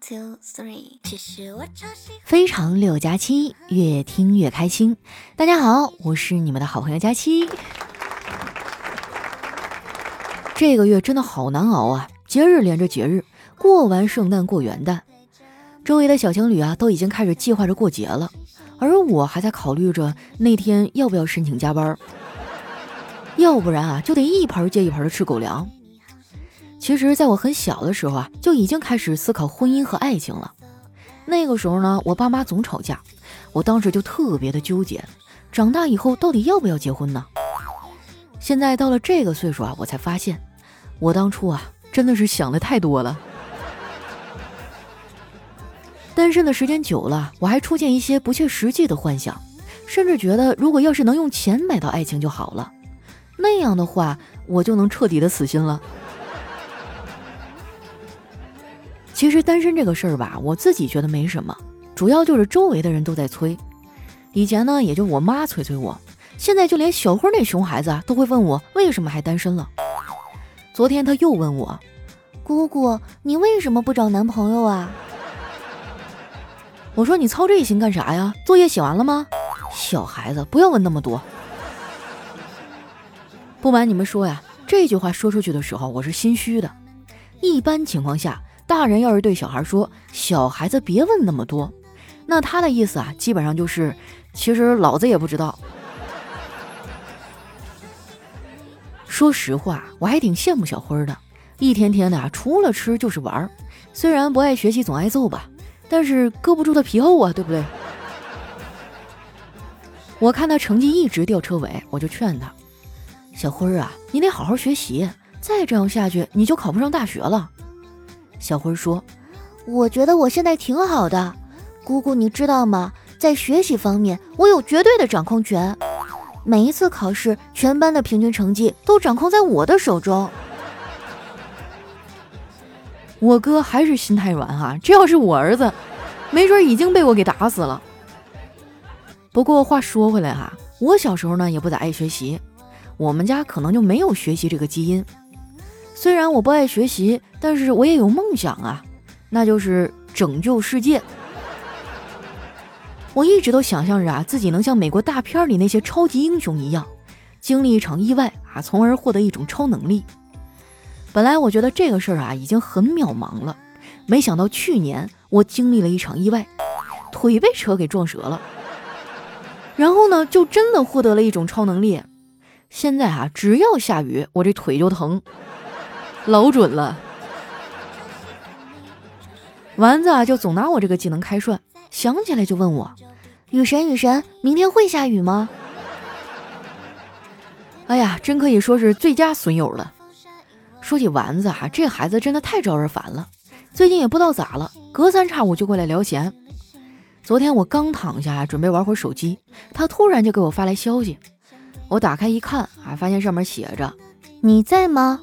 two three，非常六加七，越听越开心。大家好，我是你们的好朋友佳期。这个月真的好难熬啊，节日连着节日，过完圣诞过元旦，周围的小情侣啊都已经开始计划着过节了，而我还在考虑着那天要不要申请加班，要不然啊就得一盆接一盆的吃狗粮。其实，在我很小的时候啊，就已经开始思考婚姻和爱情了。那个时候呢，我爸妈总吵架，我当时就特别的纠结，长大以后到底要不要结婚呢？现在到了这个岁数啊，我才发现。我当初啊，真的是想的太多了。单身的时间久了，我还出现一些不切实际的幻想，甚至觉得如果要是能用钱买到爱情就好了，那样的话，我就能彻底的死心了。其实单身这个事儿吧，我自己觉得没什么，主要就是周围的人都在催。以前呢，也就我妈催催我，现在就连小辉那熊孩子，都会问我为什么还单身了。昨天他又问我：“姑姑，你为什么不找男朋友啊？”我说：“你操这心干啥呀？作业写完了吗？”小孩子不要问那么多。不瞒你们说呀，这句话说出去的时候，我是心虚的。一般情况下，大人要是对小孩说“小孩子别问那么多”，那他的意思啊，基本上就是其实老子也不知道。说实话，我还挺羡慕小辉的，一天天的，除了吃就是玩儿。虽然不爱学习，总挨揍吧，但是搁不住他皮厚啊，对不对？我看他成绩一直掉车尾，我就劝他：“小辉啊，你得好好学习，再这样下去，你就考不上大学了。”小辉说：“我觉得我现在挺好的，姑姑你知道吗？在学习方面，我有绝对的掌控权。”每一次考试，全班的平均成绩都掌控在我的手中。我哥还是心太软哈，这要是我儿子，没准已经被我给打死了。不过话说回来哈，我小时候呢也不咋爱学习，我们家可能就没有学习这个基因。虽然我不爱学习，但是我也有梦想啊，那就是拯救世界。我一直都想象着啊，自己能像美国大片里那些超级英雄一样，经历一场意外啊，从而获得一种超能力。本来我觉得这个事儿啊已经很渺茫了，没想到去年我经历了一场意外，腿被车给撞折了，然后呢，就真的获得了一种超能力。现在啊，只要下雨，我这腿就疼，老准了。丸子啊，就总拿我这个技能开涮，想起来就问我。雨神，雨神，明天会下雨吗？哎呀，真可以说是最佳损友了。说起丸子哈，这孩子真的太招人烦了。最近也不知道咋了，隔三差五就过来聊闲。昨天我刚躺下准备玩会儿手机，他突然就给我发来消息。我打开一看，啊，发现上面写着“你在吗？”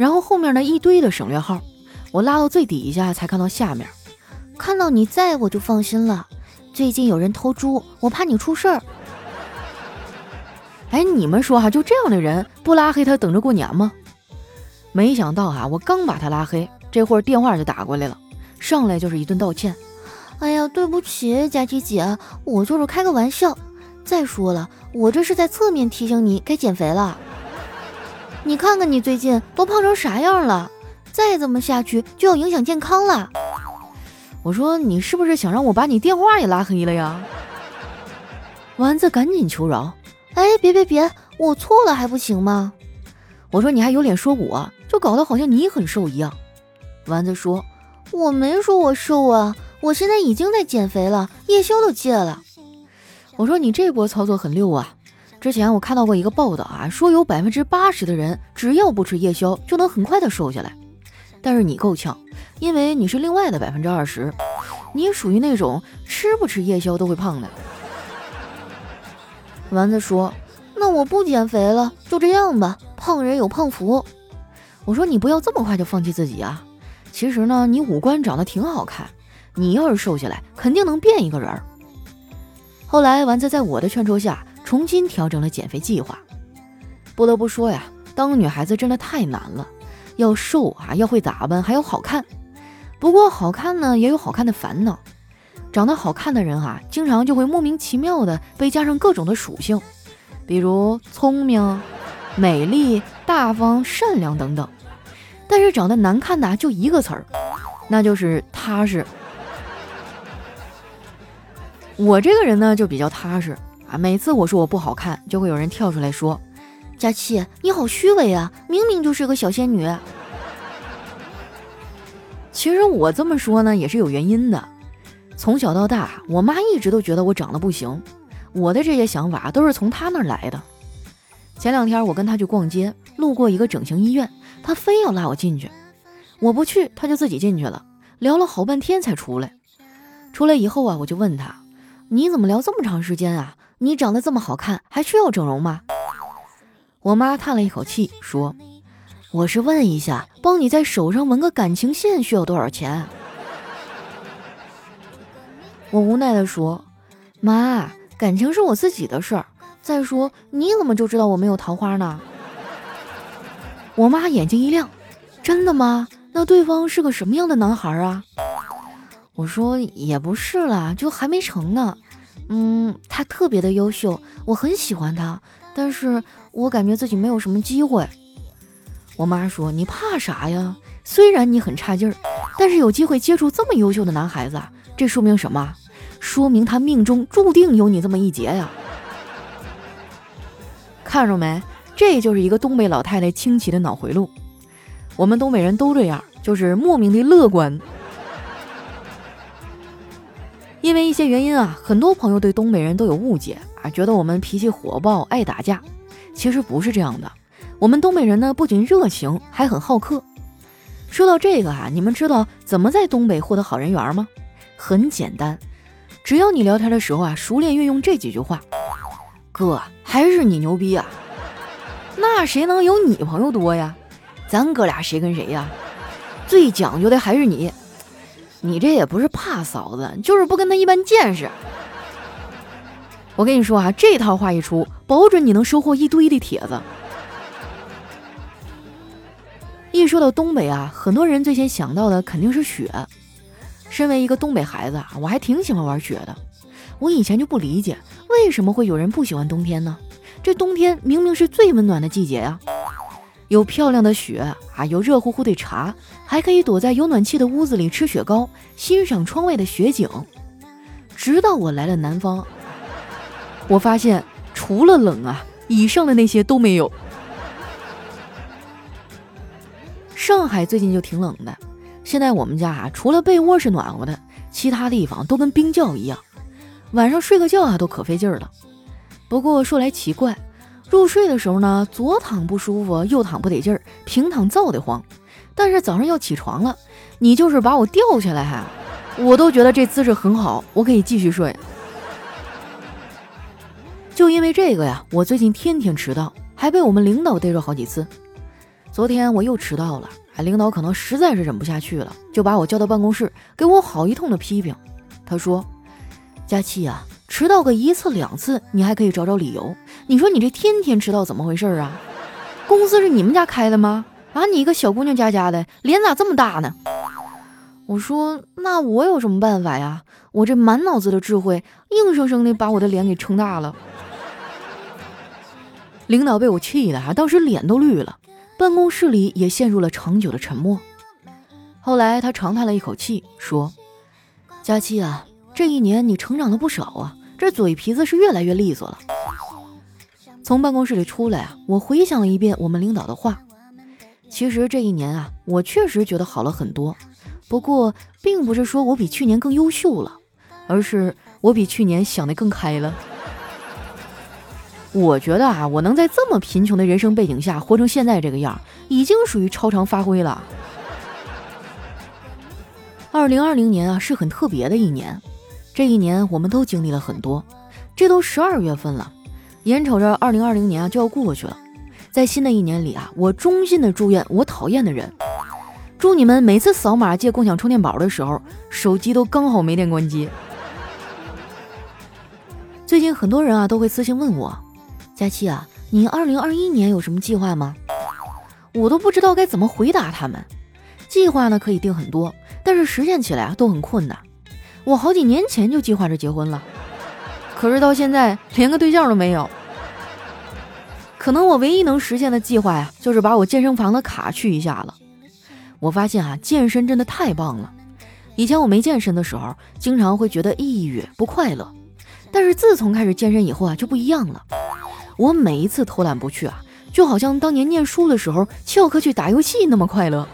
然后后面呢一堆的省略号。我拉到最底下才看到下面，看到你在我就放心了。最近有人偷猪，我怕你出事儿。哎，你们说哈，就这样的人不拉黑他，等着过年吗？没想到啊，我刚把他拉黑，这会儿电话就打过来了，上来就是一顿道歉。哎呀，对不起，佳琪姐，我就是开个玩笑。再说了，我这是在侧面提醒你该减肥了。你看看你最近都胖成啥样了，再这么下去就要影响健康了。我说你是不是想让我把你电话也拉黑了呀？丸子赶紧求饶，哎，别别别，我错了还不行吗？我说你还有脸说我，就搞得好像你很瘦一样。丸子说我没说我瘦啊，我现在已经在减肥了，夜宵都戒了。我说你这波操作很溜啊，之前我看到过一个报道啊，说有百分之八十的人只要不吃夜宵就能很快的瘦下来。但是你够呛，因为你是另外的百分之二十，你属于那种吃不吃夜宵都会胖的。丸子说：“那我不减肥了，就这样吧，胖人有胖福。”我说：“你不要这么快就放弃自己啊！其实呢，你五官长得挺好看，你要是瘦下来，肯定能变一个人。”后来丸子在我的劝说下，重新调整了减肥计划。不得不说呀，当女孩子真的太难了。要瘦啊，要会打扮，还要好看。不过好看呢，也有好看的烦恼。长得好看的人哈，经常就会莫名其妙的被加上各种的属性，比如聪明、美丽、大方、善良等等。但是长得难看的就一个词儿，那就是踏实。我这个人呢就比较踏实每次我说我不好看，就会有人跳出来说：“佳琪，你好虚伪啊，明明就是个小仙女。”其实我这么说呢，也是有原因的。从小到大，我妈一直都觉得我长得不行。我的这些想法都是从她那儿来的。前两天我跟她去逛街，路过一个整形医院，她非要拉我进去。我不去，她就自己进去了，聊了好半天才出来。出来以后啊，我就问她：“你怎么聊这么长时间啊？你长得这么好看，还需要整容吗？”我妈叹了一口气说：“我是问一下，帮你在手上纹个感情线需要多少钱？”我无奈地说：“妈，感情是我自己的事儿。再说，你怎么就知道我没有桃花呢？”我妈眼睛一亮：“真的吗？那对方是个什么样的男孩啊？”我说：“也不是啦，就还没成呢。嗯，他特别的优秀，我很喜欢他，但是我感觉自己没有什么机会。”我妈说：“你怕啥呀？虽然你很差劲儿，但是有机会接触这么优秀的男孩子，这说明什么？”说明他命中注定有你这么一劫呀！看着没，这就是一个东北老太太清奇的脑回路。我们东北人都这样，就是莫名的乐观。因为一些原因啊，很多朋友对东北人都有误解啊，觉得我们脾气火爆、爱打架。其实不是这样的，我们东北人呢，不仅热情，还很好客。说到这个啊，你们知道怎么在东北获得好人缘吗？很简单。只要你聊天的时候啊，熟练运用这几句话，哥还是你牛逼啊！那谁能有你朋友多呀？咱哥俩谁跟谁呀？最讲究的还是你，你这也不是怕嫂子，就是不跟他一般见识。我跟你说啊，这套话一出，保准你能收获一堆的帖子。一说到东北啊，很多人最先想到的肯定是雪。身为一个东北孩子啊，我还挺喜欢玩雪的。我以前就不理解，为什么会有人不喜欢冬天呢？这冬天明明是最温暖的季节呀，有漂亮的雪啊，有热乎乎的茶，还可以躲在有暖气的屋子里吃雪糕，欣赏窗外的雪景。直到我来了南方，我发现除了冷啊，以上的那些都没有。上海最近就挺冷的。现在我们家啊，除了被窝是暖和的，其他地方都跟冰窖一样，晚上睡个觉啊都可费劲了。不过说来奇怪，入睡的时候呢，左躺不舒服，右躺不得劲儿，平躺燥得慌。但是早上要起床了，你就是把我吊起来，还我都觉得这姿势很好，我可以继续睡。就因为这个呀，我最近天天迟到，还被我们领导逮着好几次。昨天我又迟到了。领导可能实在是忍不下去了，就把我叫到办公室，给我好一通的批评。他说：“佳琪啊，迟到个一次两次，你还可以找找理由。你说你这天天迟到怎么回事啊？公司是你们家开的吗？啊，你一个小姑娘家家的，脸咋这么大呢？”我说：“那我有什么办法呀？我这满脑子的智慧，硬生生的把我的脸给撑大了。”领导被我气的啊，当时脸都绿了。办公室里也陷入了长久的沉默。后来他长叹了一口气，说：“佳期啊，这一年你成长了不少啊，这嘴皮子是越来越利索了。”从办公室里出来啊，我回想了一遍我们领导的话。其实这一年啊，我确实觉得好了很多。不过，并不是说我比去年更优秀了，而是我比去年想得更开了。我觉得啊，我能在这么贫穷的人生背景下活成现在这个样，已经属于超常发挥了。二零二零年啊，是很特别的一年。这一年我们都经历了很多。这都十二月份了，眼瞅着二零二零年啊就要过去了。在新的一年里啊，我衷心的祝愿我讨厌的人，祝你们每次扫码借共享充电宝的时候，手机都刚好没电关机。最近很多人啊都会私信问我。佳期啊，你二零二一年有什么计划吗？我都不知道该怎么回答他们。计划呢可以定很多，但是实现起来啊都很困难。我好几年前就计划着结婚了，可是到现在连个对象都没有。可能我唯一能实现的计划呀，就是把我健身房的卡去一下了。我发现啊，健身真的太棒了。以前我没健身的时候，经常会觉得抑郁不快乐，但是自从开始健身以后啊，就不一样了。我每一次偷懒不去啊，就好像当年念书的时候翘课去打游戏那么快乐。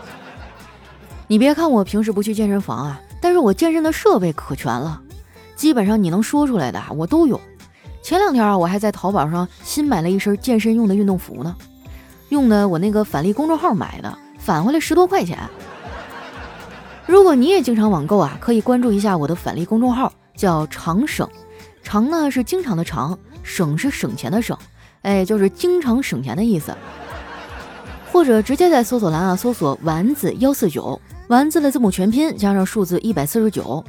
你别看我平时不去健身房啊，但是我健身的设备可全了，基本上你能说出来的我都有。前两天啊，我还在淘宝上新买了一身健身用的运动服呢，用的我那个返利公众号买的，返回来十多块钱。如果你也经常网购啊，可以关注一下我的返利公众号，叫常省，常呢是经常的常，省是省钱的省，哎，就是经常省钱的意思。或者直接在搜索栏啊搜索丸子幺四九，丸子的字母全拼加上数字一百四十九，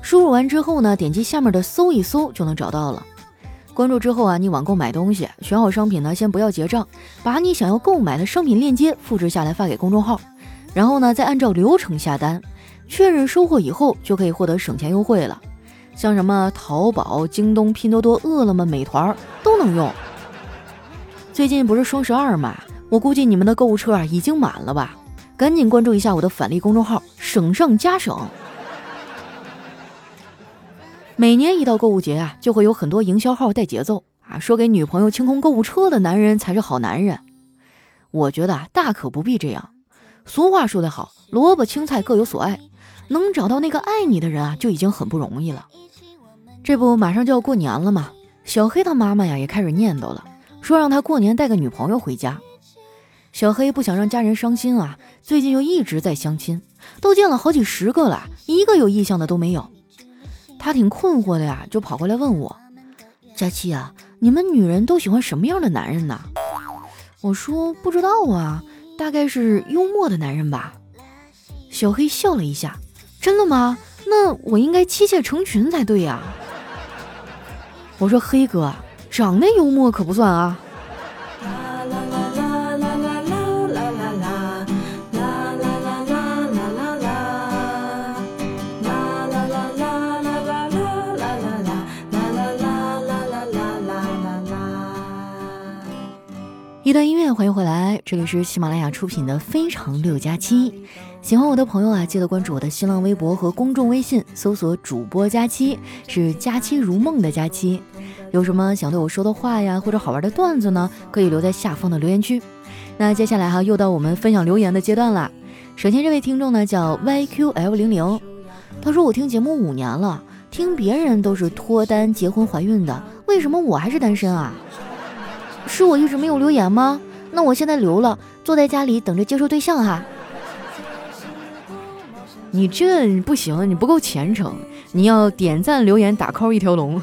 输入完之后呢，点击下面的搜一搜就能找到了。关注之后啊，你网购买东西，选好商品呢，先不要结账，把你想要购买的商品链接复制下来发给公众号，然后呢再按照流程下单。确认收货以后，就可以获得省钱优惠了。像什么淘宝、京东、拼多多、饿了么、美团都能用。最近不是双十二嘛，我估计你们的购物车啊已经满了吧？赶紧关注一下我的返利公众号，省上加省。每年一到购物节啊，就会有很多营销号带节奏啊，说给女朋友清空购物车的男人才是好男人。我觉得啊，大可不必这样。俗话说得好，萝卜青菜各有所爱。能找到那个爱你的人啊，就已经很不容易了。这不马上就要过年了吗？小黑他妈妈呀也开始念叨了，说让他过年带个女朋友回家。小黑不想让家人伤心啊，最近又一直在相亲，都见了好几十个了，一个有意向的都没有。他挺困惑的呀，就跑过来问我：“佳期啊，你们女人都喜欢什么样的男人呢？”我说：“不知道啊，大概是幽默的男人吧。”小黑笑了一下。真的吗？那我应该妻妾成群才对呀。我说黑哥，长得幽默可不算啊。一段音乐，欢迎回来，这里是喜马拉雅出品的《非常六加七》。喜欢我的朋友啊，记得关注我的新浪微博和公众微信，搜索主播佳期，是佳期如梦的佳期。有什么想对我说的话呀，或者好玩的段子呢，可以留在下方的留言区。那接下来哈，又到我们分享留言的阶段了。首先这位听众呢叫 YQL 零零，他说我听节目五年了，听别人都是脱单、结婚、怀孕的，为什么我还是单身啊？是我一直没有留言吗？那我现在留了，坐在家里等着接受对象哈。你这不行，你不够虔诚，你要点赞、留言、打 call 一条龙。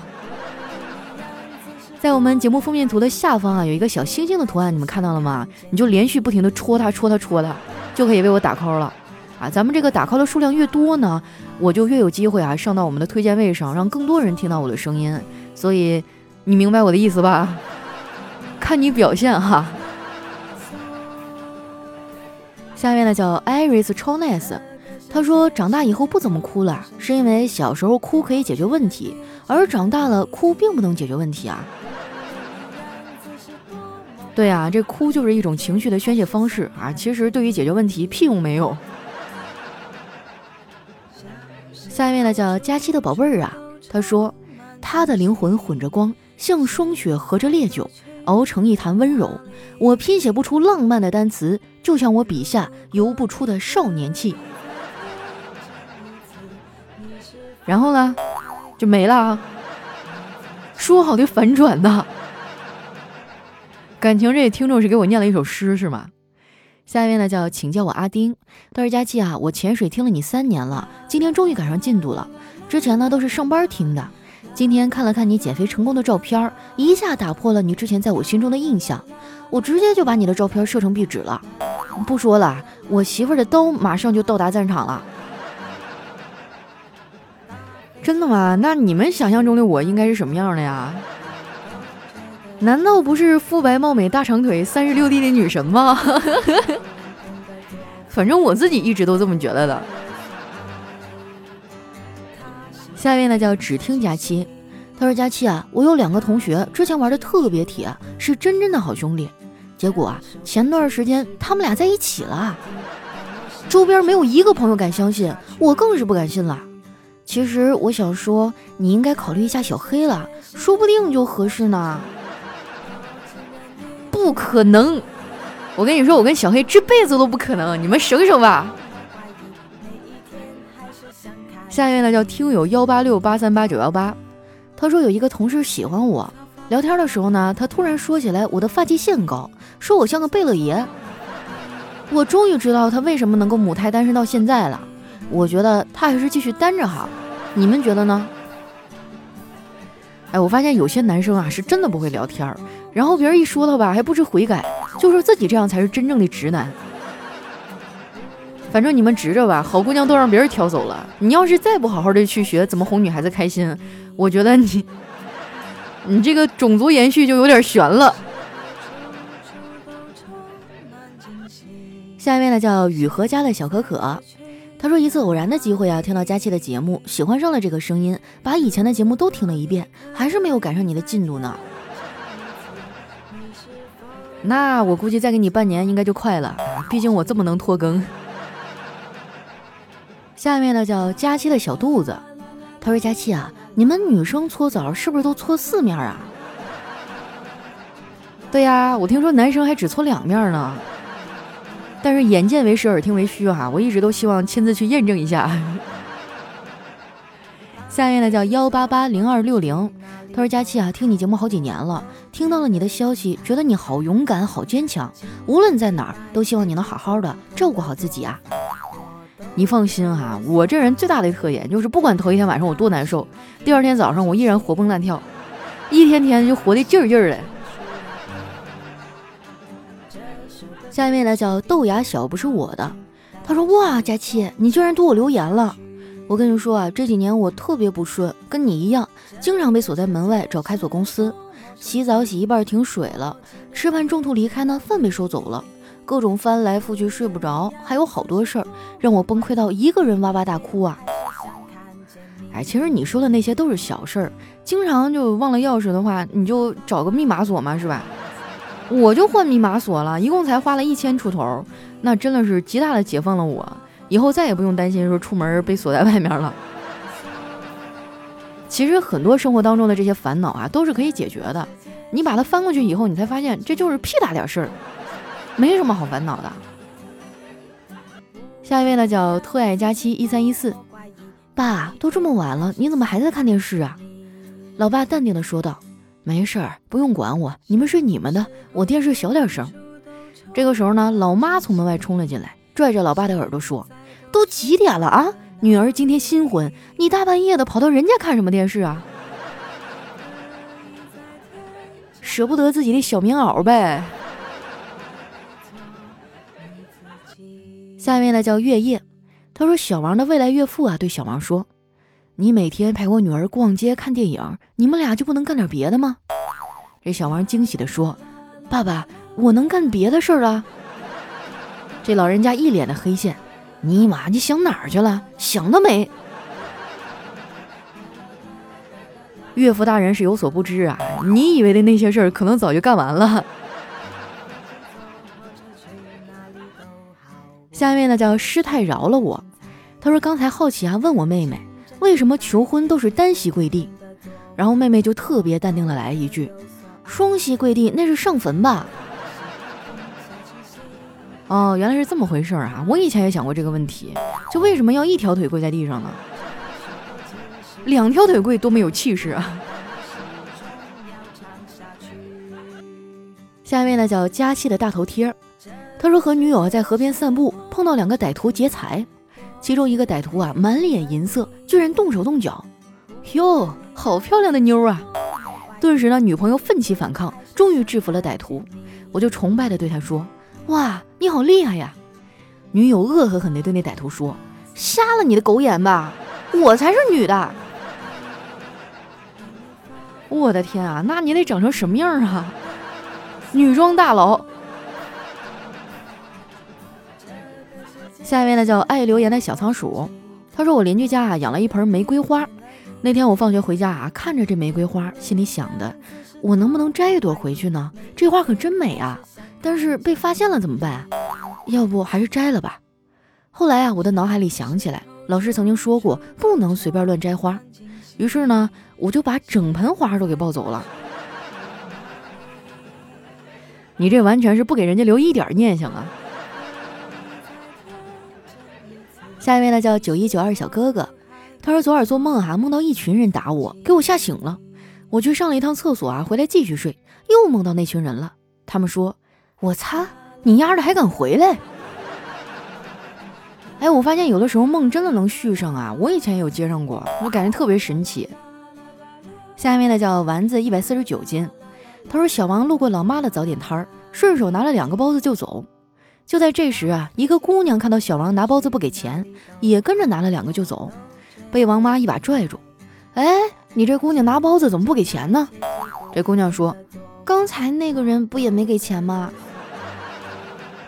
在我们节目封面图的下方啊，有一个小星星的图案，你们看到了吗？你就连续不停的戳它、戳它、戳它，就可以为我打 call 了。啊，咱们这个打 call 的数量越多呢，我就越有机会啊上到我们的推荐位上，让更多人听到我的声音。所以你明白我的意思吧？看你表现哈。下面呢叫 Iris 超 nice。他说：“长大以后不怎么哭了，是因为小时候哭可以解决问题，而长大了哭并不能解决问题啊。”对啊，这哭就是一种情绪的宣泄方式啊，其实对于解决问题屁用没有。下面呢叫佳期的宝贝儿啊，他说：“他的灵魂混着光，像霜雪合着烈酒，熬成一坛温柔。我拼写不出浪漫的单词，就像我笔下游不出的少年气。”然后呢，就没了。说好的反转呢？感情这听众是给我念了一首诗是吗？下一位呢叫请叫我阿丁。他说佳期啊，我潜水听了你三年了，今天终于赶上进度了。之前呢都是上班听的，今天看了看你减肥成功的照片，一下打破了你之前在我心中的印象。我直接就把你的照片设成壁纸了。不说了，我媳妇儿的刀马上就到达战场了。真的吗？那你们想象中的我应该是什么样的呀？难道不是肤白貌美、大长腿、三十六 D 的女神吗？反正我自己一直都这么觉得的。下一位呢叫只听佳期，他说佳期啊，我有两个同学之前玩的特别铁，是真真的好兄弟，结果啊前段时间他们俩在一起了，周边没有一个朋友敢相信，我更是不敢信了。其实我想说，你应该考虑一下小黑了，说不定就合适呢。不可能，我跟你说，我跟小黑这辈子都不可能，你们省省吧。下一位呢叫听友幺八六八三八九幺八，他说有一个同事喜欢我，聊天的时候呢，他突然说起来我的发际线高，说我像个贝勒爷。我终于知道他为什么能够母胎单身到现在了。我觉得他还是继续单着好，你们觉得呢？哎，我发现有些男生啊是真的不会聊天儿，然后别人一说他吧还不知悔改，就说自己这样才是真正的直男。反正你们直着吧，好姑娘都让别人挑走了。你要是再不好好的去学怎么哄女孩子开心，我觉得你，你这个种族延续就有点悬了。下一位呢叫雨禾家的小可可。他说：“一次偶然的机会啊，听到佳期的节目，喜欢上了这个声音，把以前的节目都听了一遍，还是没有赶上你的进度呢。那我估计再给你半年应该就快了，毕竟我这么能拖更。”下面呢叫佳期的小肚子，他说：“佳期啊，你们女生搓澡是不是都搓四面啊？”对呀，我听说男生还只搓两面呢。但是眼见为实，耳听为虚哈，我一直都希望亲自去验证一下。下面呢叫幺八八零二六零，他说佳期啊，听你节目好几年了，听到了你的消息，觉得你好勇敢，好坚强，无论在哪儿都希望你能好好的照顾好自己啊。你放心哈，我这人最大的特点就是不管头一天晚上我多难受，第二天早上我依然活蹦乱跳，一天天就活得劲儿劲儿的。下一位呢叫豆芽小不是我的，他说哇佳期你居然读我留言了，我跟你说啊这几年我特别不顺，跟你一样，经常被锁在门外找开锁公司，洗澡洗一半停水了，吃饭中途离开呢饭被收走了，各种翻来覆去睡不着，还有好多事儿让我崩溃到一个人哇哇大哭啊！哎，其实你说的那些都是小事儿，经常就忘了钥匙的话，你就找个密码锁嘛，是吧？我就换密码锁了，一共才花了一千出头，那真的是极大的解放了我，以后再也不用担心说出门被锁在外面了。其实很多生活当中的这些烦恼啊，都是可以解决的。你把它翻过去以后，你才发现这就是屁大点事儿，没什么好烦恼的。下一位呢，叫特爱佳期一三一四，爸，都这么晚了，你怎么还在看电视啊？老爸淡定的说道。没事儿，不用管我，你们睡你们的，我电视小点声。这个时候呢，老妈从门外冲了进来，拽着老爸的耳朵说：“都几点了啊？女儿今天新婚，你大半夜的跑到人家看什么电视啊？舍不得自己的小棉袄呗。”下面呢叫月夜，他说小王的未来岳父啊对小王说。你每天陪我女儿逛街看电影，你们俩就不能干点别的吗？这小王惊喜地说：“爸爸，我能干别的事儿啊！”这老人家一脸的黑线：“尼玛，你想哪儿去了？想得美！”岳父大人是有所不知啊，你以为的那些事儿，可能早就干完了。下面呢叫师太饶了我，他说刚才好奇啊，问我妹妹。为什么求婚都是单膝跪地？然后妹妹就特别淡定的来一句：“双膝跪地那是上坟吧？”哦，原来是这么回事啊！我以前也想过这个问题，就为什么要一条腿跪在地上呢？两条腿跪多没有气势啊！下一位呢叫佳期的大头贴，他说和女友在河边散步，碰到两个歹徒劫财。其中一个歹徒啊，满脸银色，居然动手动脚。哟，好漂亮的妞啊！顿时呢，女朋友奋起反抗，终于制服了歹徒。我就崇拜的对他说：“哇，你好厉害呀！”女友恶狠狠地对那歹徒说：“瞎了你的狗眼吧，我才是女的！”我的天啊，那你得长成什么样啊？女装大佬。下一位呢叫爱留言的小仓鼠，他说我邻居家啊养了一盆玫瑰花，那天我放学回家啊，看着这玫瑰花，心里想的，我能不能摘一朵回去呢？这花可真美啊！但是被发现了怎么办？要不还是摘了吧。后来啊，我的脑海里想起来，老师曾经说过不能随便乱摘花，于是呢，我就把整盆花都给抱走了。你这完全是不给人家留一点念想啊！下一位呢叫九一九二小哥哥，他说昨晚做梦啊，梦到一群人打我，给我吓醒了。我去上了一趟厕所啊，回来继续睡，又梦到那群人了。他们说：“我擦，你丫的还敢回来？” 哎，我发现有的时候梦真的能续上啊！我以前也有接上过，我感觉特别神奇。下一位呢叫丸子一百四十九斤。他说：“小王路过老妈的早点摊儿，顺手拿了两个包子就走。就在这时啊，一个姑娘看到小王拿包子不给钱，也跟着拿了两个就走，被王妈一把拽住。哎，你这姑娘拿包子怎么不给钱呢？这姑娘说：刚才那个人不也没给钱吗？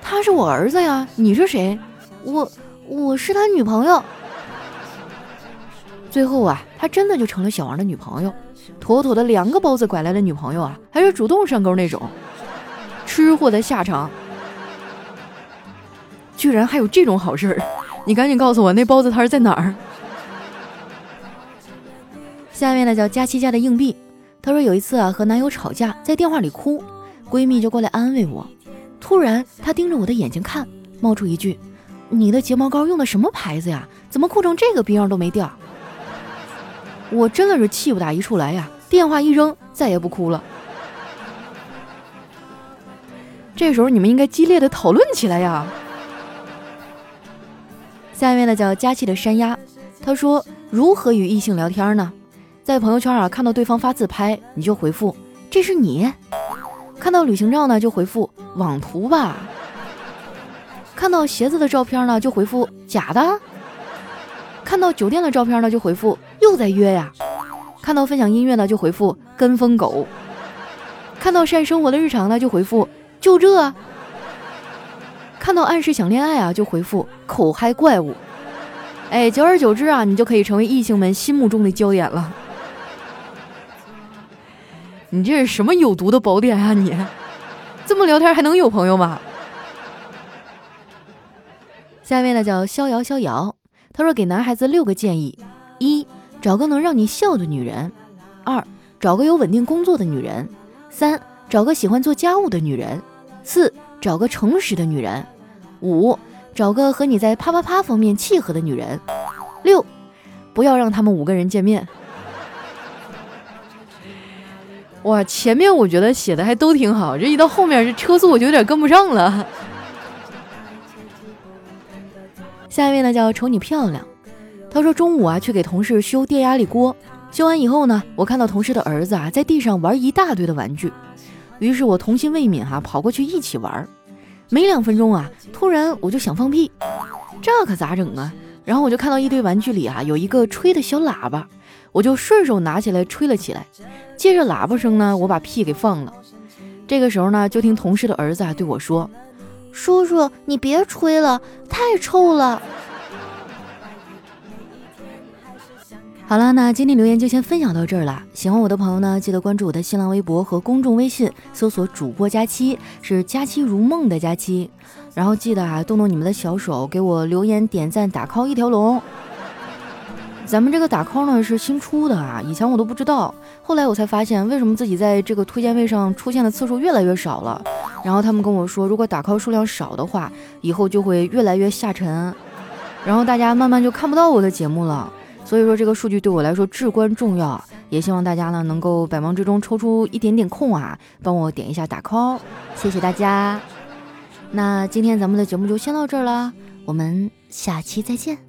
他是我儿子呀，你是谁？我我是他女朋友。最后啊，他真的就成了小王的女朋友。”妥妥的两个包子拐来的女朋友啊，还是主动上钩那种，吃货的下场，居然还有这种好事儿！你赶紧告诉我那包子摊在哪儿。下面呢叫佳期家的硬币，她说有一次啊和男友吵架，在电话里哭，闺蜜就过来安慰我，突然她盯着我的眼睛看，冒出一句：“你的睫毛膏用的什么牌子呀？怎么哭成这个逼样都没掉？”我真的是气不打一处来呀！电话一扔，再也不哭了。这时候你们应该激烈的讨论起来呀。下面呢叫佳琪的山鸭，他说如何与异性聊天呢？在朋友圈啊看到对方发自拍，你就回复这是你；看到旅行照呢就回复网图吧；看到鞋子的照片呢就回复假的；看到酒店的照片呢就回复。又在约呀，看到分享音乐呢就回复跟风狗，看到晒生活的日常呢就回复就这，看到暗示想恋爱啊就回复口嗨怪物，哎，久而久之啊，你就可以成为异性们心目中的焦点了。你这是什么有毒的宝典啊你？这么聊天还能有朋友吗？下面呢叫逍遥逍遥，他说给男孩子六个建议：一。找个能让你笑的女人，二找个有稳定工作的女人，三找个喜欢做家务的女人，四找个诚实的女人，五找个和你在啪啪啪方面契合的女人，六不要让他们五个人见面。哇，前面我觉得写的还都挺好，这一到后面这车速我就有点跟不上了。下一位呢叫瞅你漂亮。他说中午啊去给同事修电压力锅，修完以后呢，我看到同事的儿子啊在地上玩一大堆的玩具，于是我童心未泯哈，跑过去一起玩。没两分钟啊，突然我就想放屁，这可咋整啊？然后我就看到一堆玩具里啊有一个吹的小喇叭，我就顺手拿起来吹了起来。借着喇叭声呢，我把屁给放了。这个时候呢，就听同事的儿子啊对我说：“叔叔，你别吹了，太臭了。”好了，那今天留言就先分享到这儿了。喜欢我的朋友呢，记得关注我的新浪微博和公众微信，搜索主播佳期，是佳期如梦的佳期。然后记得啊，动动你们的小手，给我留言、点赞、打 call 一条龙。咱们这个打 call 呢是新出的啊，以前我都不知道，后来我才发现为什么自己在这个推荐位上出现的次数越来越少了。然后他们跟我说，如果打 call 数量少的话，以后就会越来越下沉，然后大家慢慢就看不到我的节目了。所以说这个数据对我来说至关重要，也希望大家呢能够百忙之中抽出一点点空啊，帮我点一下打 call，谢谢大家。那今天咱们的节目就先到这儿了，我们下期再见。